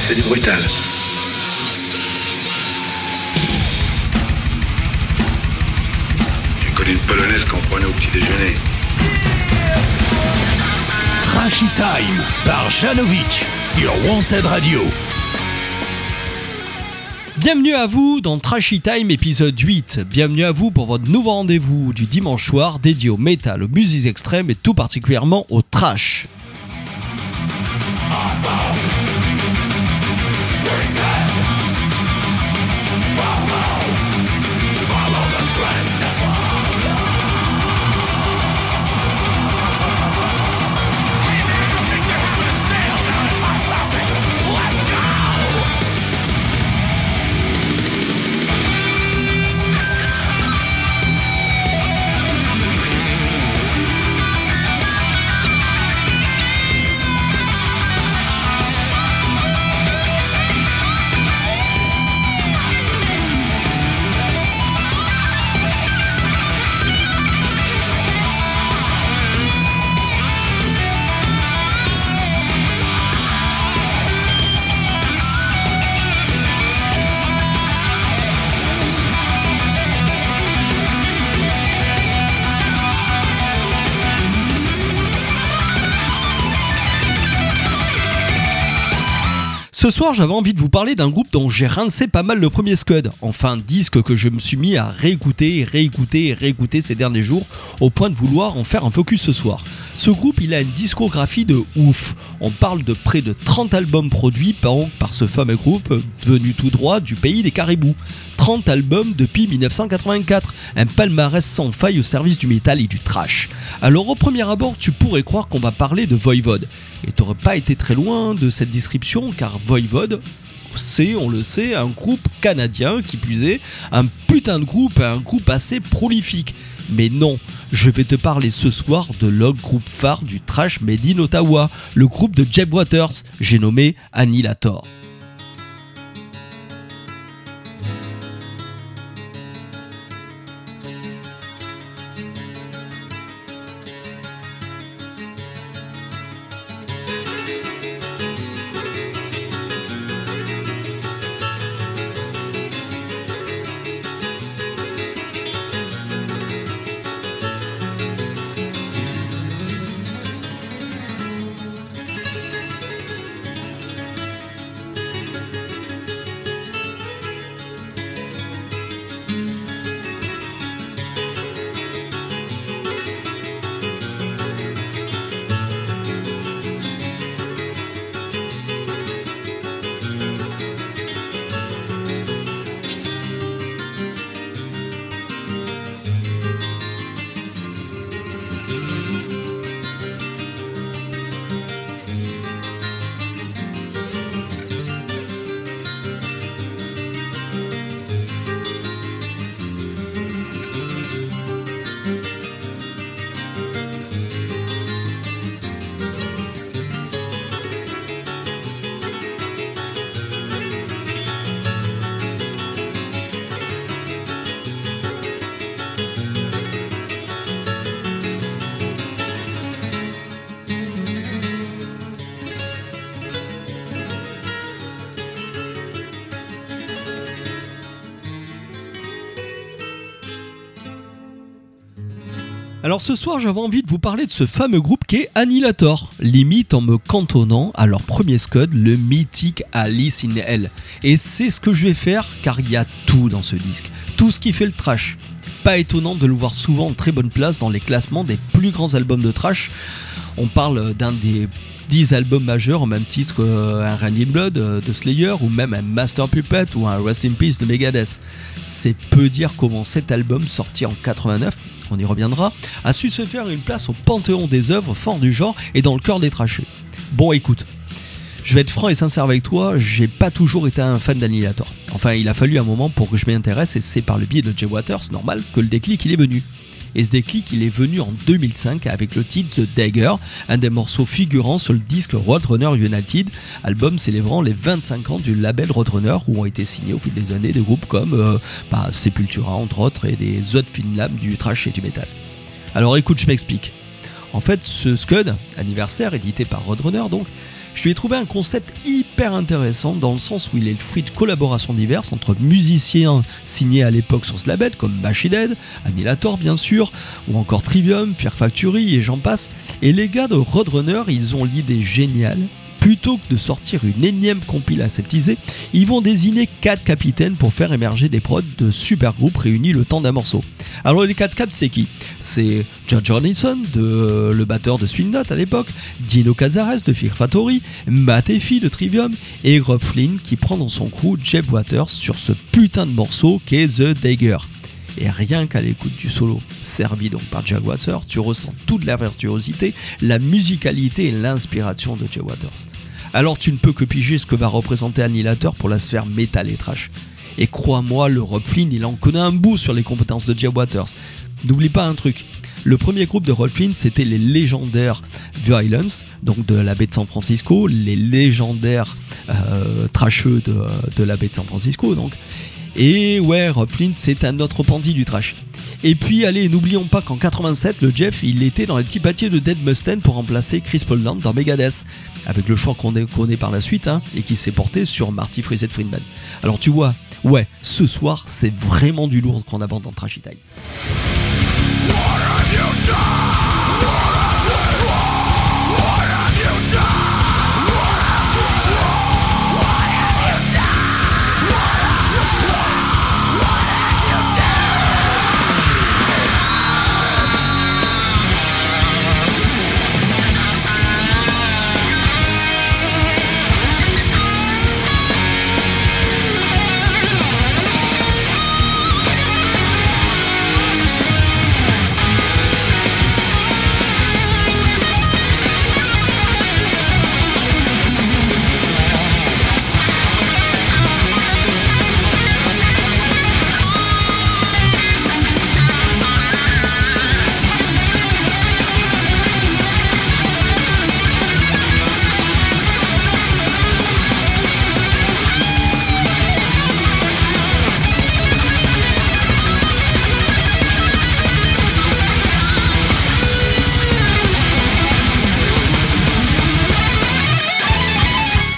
C'est du brutal. J'ai connu une polonaise qu'on prenait au petit déjeuner. Trashy Time par Janovic sur Wanted Radio. Bienvenue à vous dans Trashy Time épisode 8. Bienvenue à vous pour votre nouveau rendez-vous du dimanche soir dédié au métal, aux musiques extrêmes et tout particulièrement au trash. Ce soir, j'avais envie de vous parler d'un groupe dont j'ai rincé pas mal le premier Scud. Enfin, disque que je me suis mis à réécouter, réécouter, réécouter ces derniers jours, au point de vouloir en faire un focus ce soir. Ce groupe, il a une discographie de ouf. On parle de près de 30 albums produits par, ce fameux groupe venu tout droit du pays des caribous. 30 albums depuis 1984, un palmarès sans faille au service du métal et du trash. Alors au premier abord, tu pourrais croire qu'on va parler de Voivode. Et t'aurais pas été très loin de cette description car Voivode, c'est, on le sait, un groupe canadien qui est, un putain de groupe, un groupe assez prolifique. Mais non, je vais te parler ce soir de l'autre groupe phare du trash made in Ottawa, le groupe de Jeff Waters, j'ai nommé Annihilator. Alors ce soir, j'avais envie de vous parler de ce fameux groupe qui est Annihilator, limite en me cantonnant à leur premier scud, le mythique Alice in Hell. Et c'est ce que je vais faire car il y a tout dans ce disque, tout ce qui fait le trash. Pas étonnant de le voir souvent en très bonne place dans les classements des plus grands albums de trash. On parle d'un des 10 albums majeurs au même titre qu'un Rain in Blood de Slayer ou même un Master Puppet ou un Rest in Peace de Megadeth. C'est peu dire comment cet album sorti en 89 on y reviendra, a su se faire une place au panthéon des œuvres forts du genre et dans le cœur des tracheux. Bon, écoute, je vais être franc et sincère avec toi, j'ai pas toujours été un fan d'Annihilator. Enfin, il a fallu un moment pour que je m'y intéresse et c'est par le biais de Jay Waters, normal, que le déclic il est venu. Et ce déclic, il est venu en 2005 avec le titre The Dagger, un des morceaux figurants sur le disque Roadrunner United, album célébrant les 25 ans du label Roadrunner où ont été signés au fil des années des groupes comme euh, bah, Sepultura entre autres et des autres Finlam du trash et du metal. Alors écoute, je m'explique. En fait, ce Scud, anniversaire, édité par Roadrunner donc, je lui ai trouvé un concept hyper intéressant dans le sens où il est le fruit de collaborations diverses entre musiciens signés à l'époque sur ce label comme Machine Annihilator bien sûr, ou encore Trivium, Fear Factory et j'en passe. Et les gars de Roadrunner, ils ont l'idée géniale plutôt que de sortir une énième compile aseptisée, ils vont désigner 4 capitaines pour faire émerger des prods de super groupes réunis le temps d'un morceau. Alors les 4 caps c'est qui? C'est John Johnson, de, le batteur de Swing Note à l'époque, Dino Cazares de Fear Factory, Matt de Trivium et Rob Flynn qui prend dans son coup Jeb Waters sur ce putain de morceau qu'est The Dagger. Et rien qu'à l'écoute du solo, servi donc par Jack Waters, tu ressens toute la virtuosité, la musicalité et l'inspiration de Jay Waters. Alors tu ne peux que piger ce que va représenter Annihilator pour la sphère métal et trash. Et crois-moi, le Rob Flynn, il en connaît un bout sur les compétences de Jay Waters. N'oublie pas un truc, le premier groupe de Rob Flynn, c'était les légendaires Violence, donc de la baie de San Francisco, les légendaires euh, de la baie de San Francisco, donc. Et ouais, Rob Flynn, c'est un autre pandit du trash. Et puis, allez, n'oublions pas qu'en 87, le Jeff, il était dans les petits papiers de Dead Mustaine pour remplacer Chris Poland dans Megadeth, avec le choix qu'on connaît par la suite, hein, et qui s'est porté sur Marty Friset Friedman. Alors tu vois, ouais, ce soir, c'est vraiment du lourd qu'on aborde dans Trashy Time.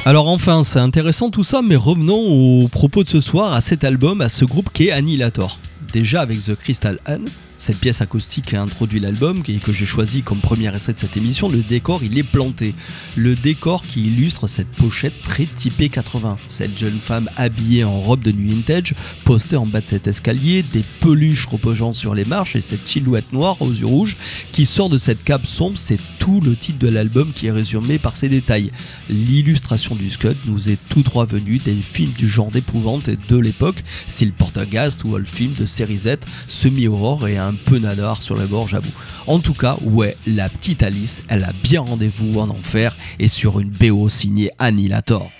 Alors enfin, c'est intéressant tout ça, mais revenons au propos de ce soir, à cet album, à ce groupe qui est Annihilator. Déjà avec The Crystal Anne, cette pièce acoustique a introduit l'album et que j'ai choisi comme premier extrait de cette émission, le décor il est planté. Le décor qui illustre cette pochette très typée 80. Cette jeune femme habillée en robe de nuit vintage, postée en bas de cet escalier, des peluches reposant sur les marches et cette silhouette noire aux yeux rouges qui sort de cette cape sombre, c'est tout le titre de l'album qui est résumé par ces détails. L'illustration du Scud nous est tout droit venue des films du genre d'épouvante de l'époque, style Portergast ou le film de série Z, semi-aurore et un un peu nadar sur la gorge, j'avoue. En tout cas, ouais, la petite Alice, elle a bien rendez-vous en enfer et sur une BO signée Annihilator.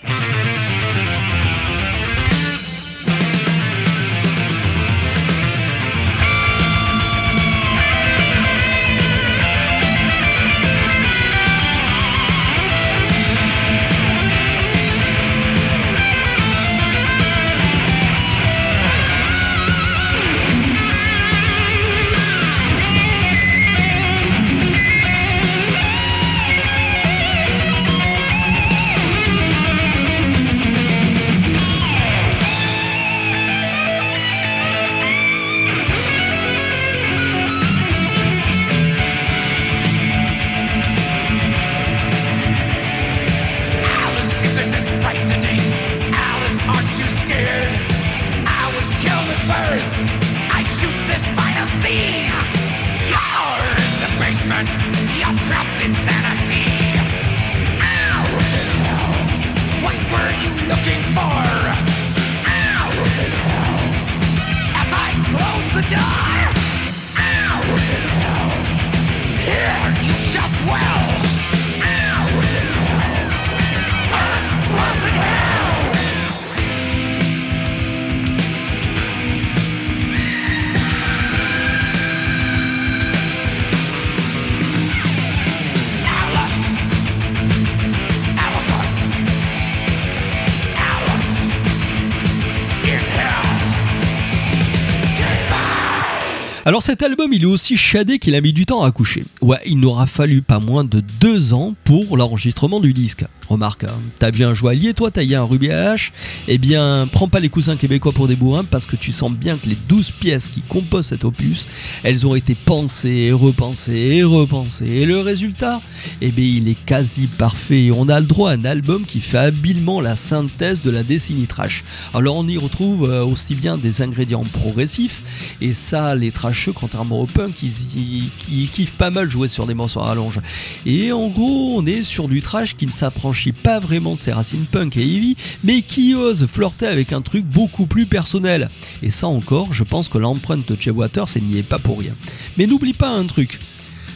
Alors cet album, il est aussi shadé qu'il a mis du temps à coucher. Ouais, il n'aura fallu pas moins de deux ans pour l'enregistrement du disque. Remarque, hein, t'as vu un joaillier, toi, t'as eu un Ruby H Eh bien, prends pas les cousins québécois pour des bourrins parce que tu sens bien que les douze pièces qui composent cet opus, elles ont été pensées et repensées et repensées. Et le résultat? Eh bien, il est quasi parfait. On a le droit à un album qui fait habilement la synthèse de la décennie trash. Alors, on y retrouve euh, aussi bien des ingrédients progressifs, et ça, les contrairement aux punk, ils, ils kiffent pas mal jouer sur des morceaux à rallonge. Et en gros, on est sur du trash qui ne s'approche pas vraiment de ses racines punk et heavy, mais qui ose flirter avec un truc beaucoup plus personnel. Et ça encore, je pense que l'empreinte de Jay Waters n'y est pas pour rien. Mais n'oublie pas un truc,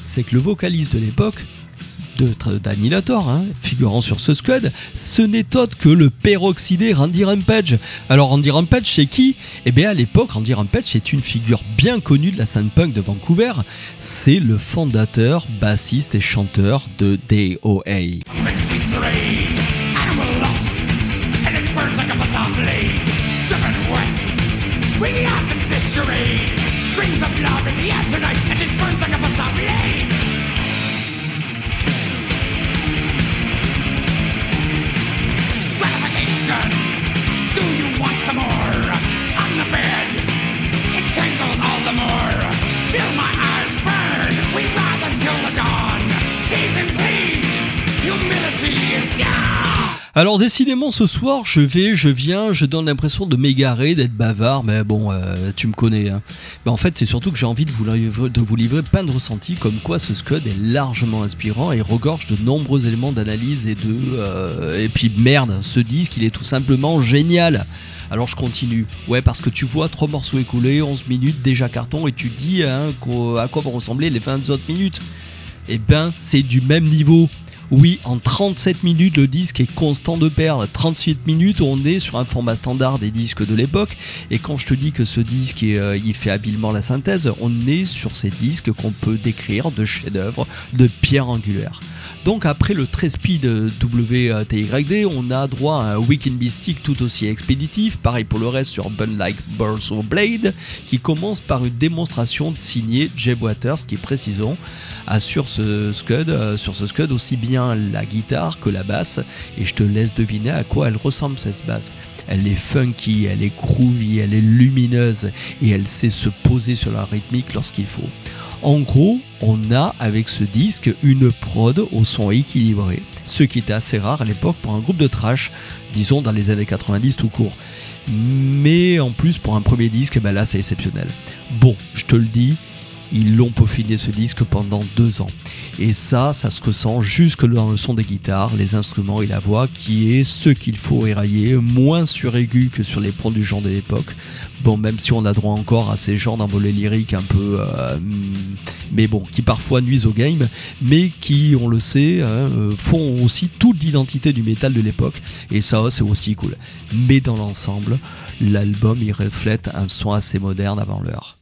c'est que le vocaliste de l'époque, d'Annihilator, hein, figurant sur ce scud, ce n'est autre que le peroxydé Randy Rampage. Alors Randy Rampage, c'est qui? Eh bien à l'époque, Randy Rampage, c'est une figure bien connue de la scène punk de Vancouver. C'est le fondateur, bassiste et chanteur de DOA. Alors décidément ce soir je vais, je viens, je donne l'impression de m'égarer, d'être bavard, mais bon euh, tu me connais. Hein. Mais en fait c'est surtout que j'ai envie de vous, livrer, plein de ressentis comme quoi ce Scud est largement inspirant et regorge de nombreux éléments d'analyse et de... Euh, et puis merde, ce disque il est tout simplement génial. Alors je continue. Ouais, parce que tu vois trois morceaux écoulés, 11 minutes, déjà carton, et tu dis hein, à quoi vont ressembler les 20 autres minutes. Eh ben, c'est du même niveau. Oui, en 37 minutes, le disque est constant de perdre. 38 minutes, on est sur un format standard des disques de l'époque. Et quand je te dis que ce disque, euh, il fait habilement la synthèse, on est sur ces disques qu'on peut décrire de chefs-d'œuvre, de pierre angulaire. Donc après le très speed WTYD, on a droit à un Weekend Mystic tout aussi expéditif, pareil pour le reste sur Bun Like Burns of Blade, qui commence par une démonstration signée Jeb Waters, qui précisons assure ce euh, sur ce scud aussi bien la guitare que la basse, et je te laisse deviner à quoi elle ressemble cette basse. Elle est funky, elle est groovy, elle est lumineuse, et elle sait se poser sur la rythmique lorsqu'il faut. En gros, on a avec ce disque une prod au son équilibré, ce qui était assez rare à l'époque pour un groupe de trash, disons dans les années 90 tout court. Mais en plus pour un premier disque, ben là c'est exceptionnel. Bon, je te le dis, ils l'ont peaufiné ce disque pendant deux ans. Et ça, ça se ressent jusque dans le son des guitares, les instruments et la voix, qui est ce qu'il faut érailler, moins suraigu que sur les pros du genre de l'époque. Bon, même si on a droit encore à ces genres d'envolées lyriques un peu. Euh, mais bon, qui parfois nuisent au game, mais qui, on le sait, hein, euh, font aussi toute l'identité du métal de l'époque. Et ça, c'est aussi cool. Mais dans l'ensemble, l'album, il reflète un son assez moderne avant l'heure.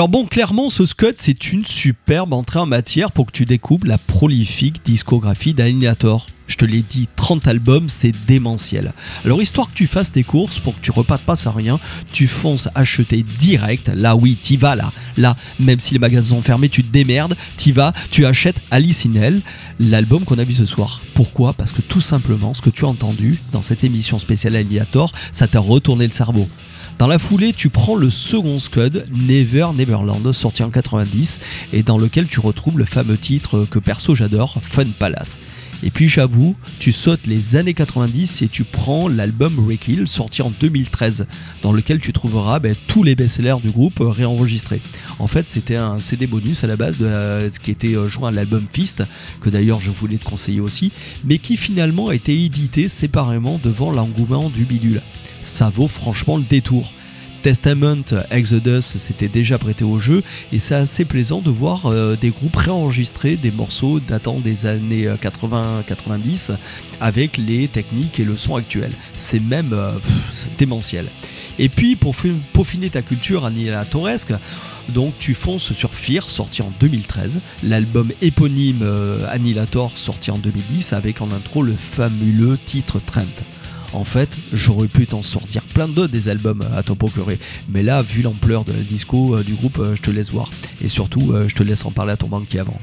Alors bon, clairement, ce Scud, c'est une superbe entrée en matière pour que tu découvres la prolifique discographie d'Annihilator. Je te l'ai dit, 30 albums, c'est démentiel. Alors histoire que tu fasses tes courses, pour que tu repartes pas sans rien, tu fonces acheter direct. Là oui, t'y vas là. Là, même si les magasins sont fermés, tu te démerdes, t'y vas, tu achètes Alice in l'album qu'on a vu ce soir. Pourquoi? Parce que tout simplement, ce que tu as entendu dans cette émission spéciale Annihilator, ça t'a retourné le cerveau. Dans la foulée, tu prends le second Scud, Never Neverland, sorti en 90, et dans lequel tu retrouves le fameux titre que perso j'adore, Fun Palace. Et puis j'avoue, tu sautes les années 90 et tu prends l'album Rekill sorti en 2013, dans lequel tu trouveras ben, tous les best-sellers du groupe réenregistrés. En fait, c'était un CD bonus à la base qui était euh, joint à l'album Fist, que d'ailleurs je voulais te conseiller aussi, mais qui finalement a été édité séparément devant l'engouement du bidule ça vaut franchement le détour. Testament, Exodus s'était déjà prêté au jeu et c'est assez plaisant de voir euh, des groupes réenregistrer des morceaux datant des années 80-90 euh, avec les techniques et le son actuel. C'est même euh, démentiel. Et puis pour peaufiner ta culture annihilatoresque, donc tu fonces sur Fear sorti en 2013, l'album éponyme Annihilator sorti en 2010 avec en intro le fameux titre Trent. En fait, j'aurais pu t'en sortir plein d'autres des albums à t'en procurer. Mais là, vu l'ampleur de la disco euh, du groupe, euh, je te laisse voir. Et surtout, euh, je te laisse en parler à ton banquier avant.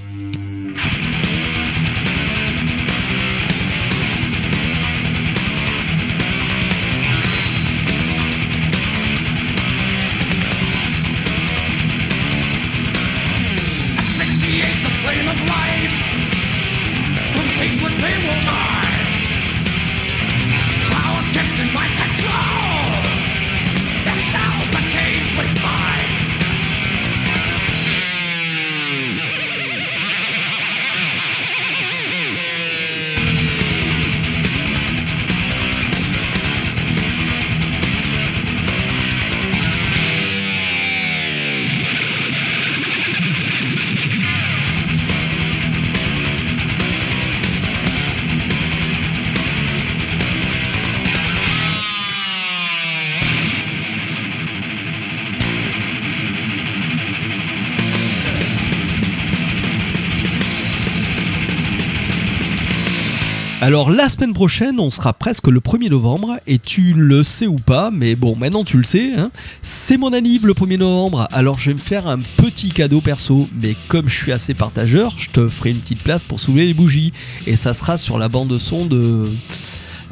Alors la semaine prochaine, on sera presque le 1er novembre, et tu le sais ou pas, mais bon, maintenant tu le sais, hein. c'est mon anniv le 1er novembre, alors je vais me faire un petit cadeau perso, mais comme je suis assez partageur, je te ferai une petite place pour soulever les bougies, et ça sera sur la bande son de...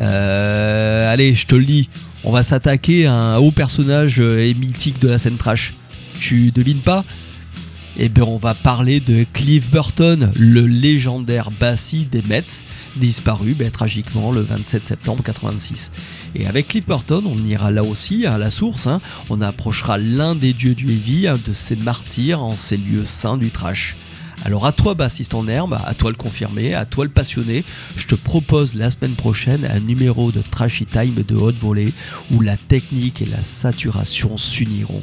Euh, allez, je te le dis, on va s'attaquer à un haut personnage euh, et mythique de la scène trash. Tu devines pas? Eh bien, on va parler de Cliff Burton, le légendaire Bassi des Mets, disparu ben, tragiquement le 27 septembre 86. Et avec Cliff Burton, on ira là aussi à la source, hein. on approchera l'un des dieux du heavy, un de ces martyrs en ces lieux saints du trash. Alors à toi bassiste en herbe, à toi le confirmer, à toi le passionné, je te propose la semaine prochaine un numéro de Trashy Time de haute volée où la technique et la saturation s'uniront.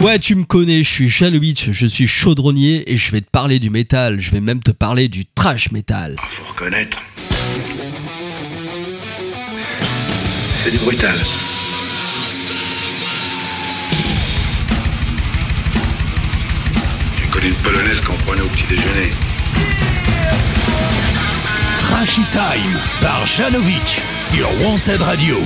Ouais, tu me connais, je suis Janovic, je suis chaudronnier et je vais te parler du métal, je vais même te parler du trash metal. Ah, faut reconnaître. C'est du brutal. J'ai connu une polonaise qu'on prenait au petit déjeuner. Trashy Time par Janovic sur Wanted Radio.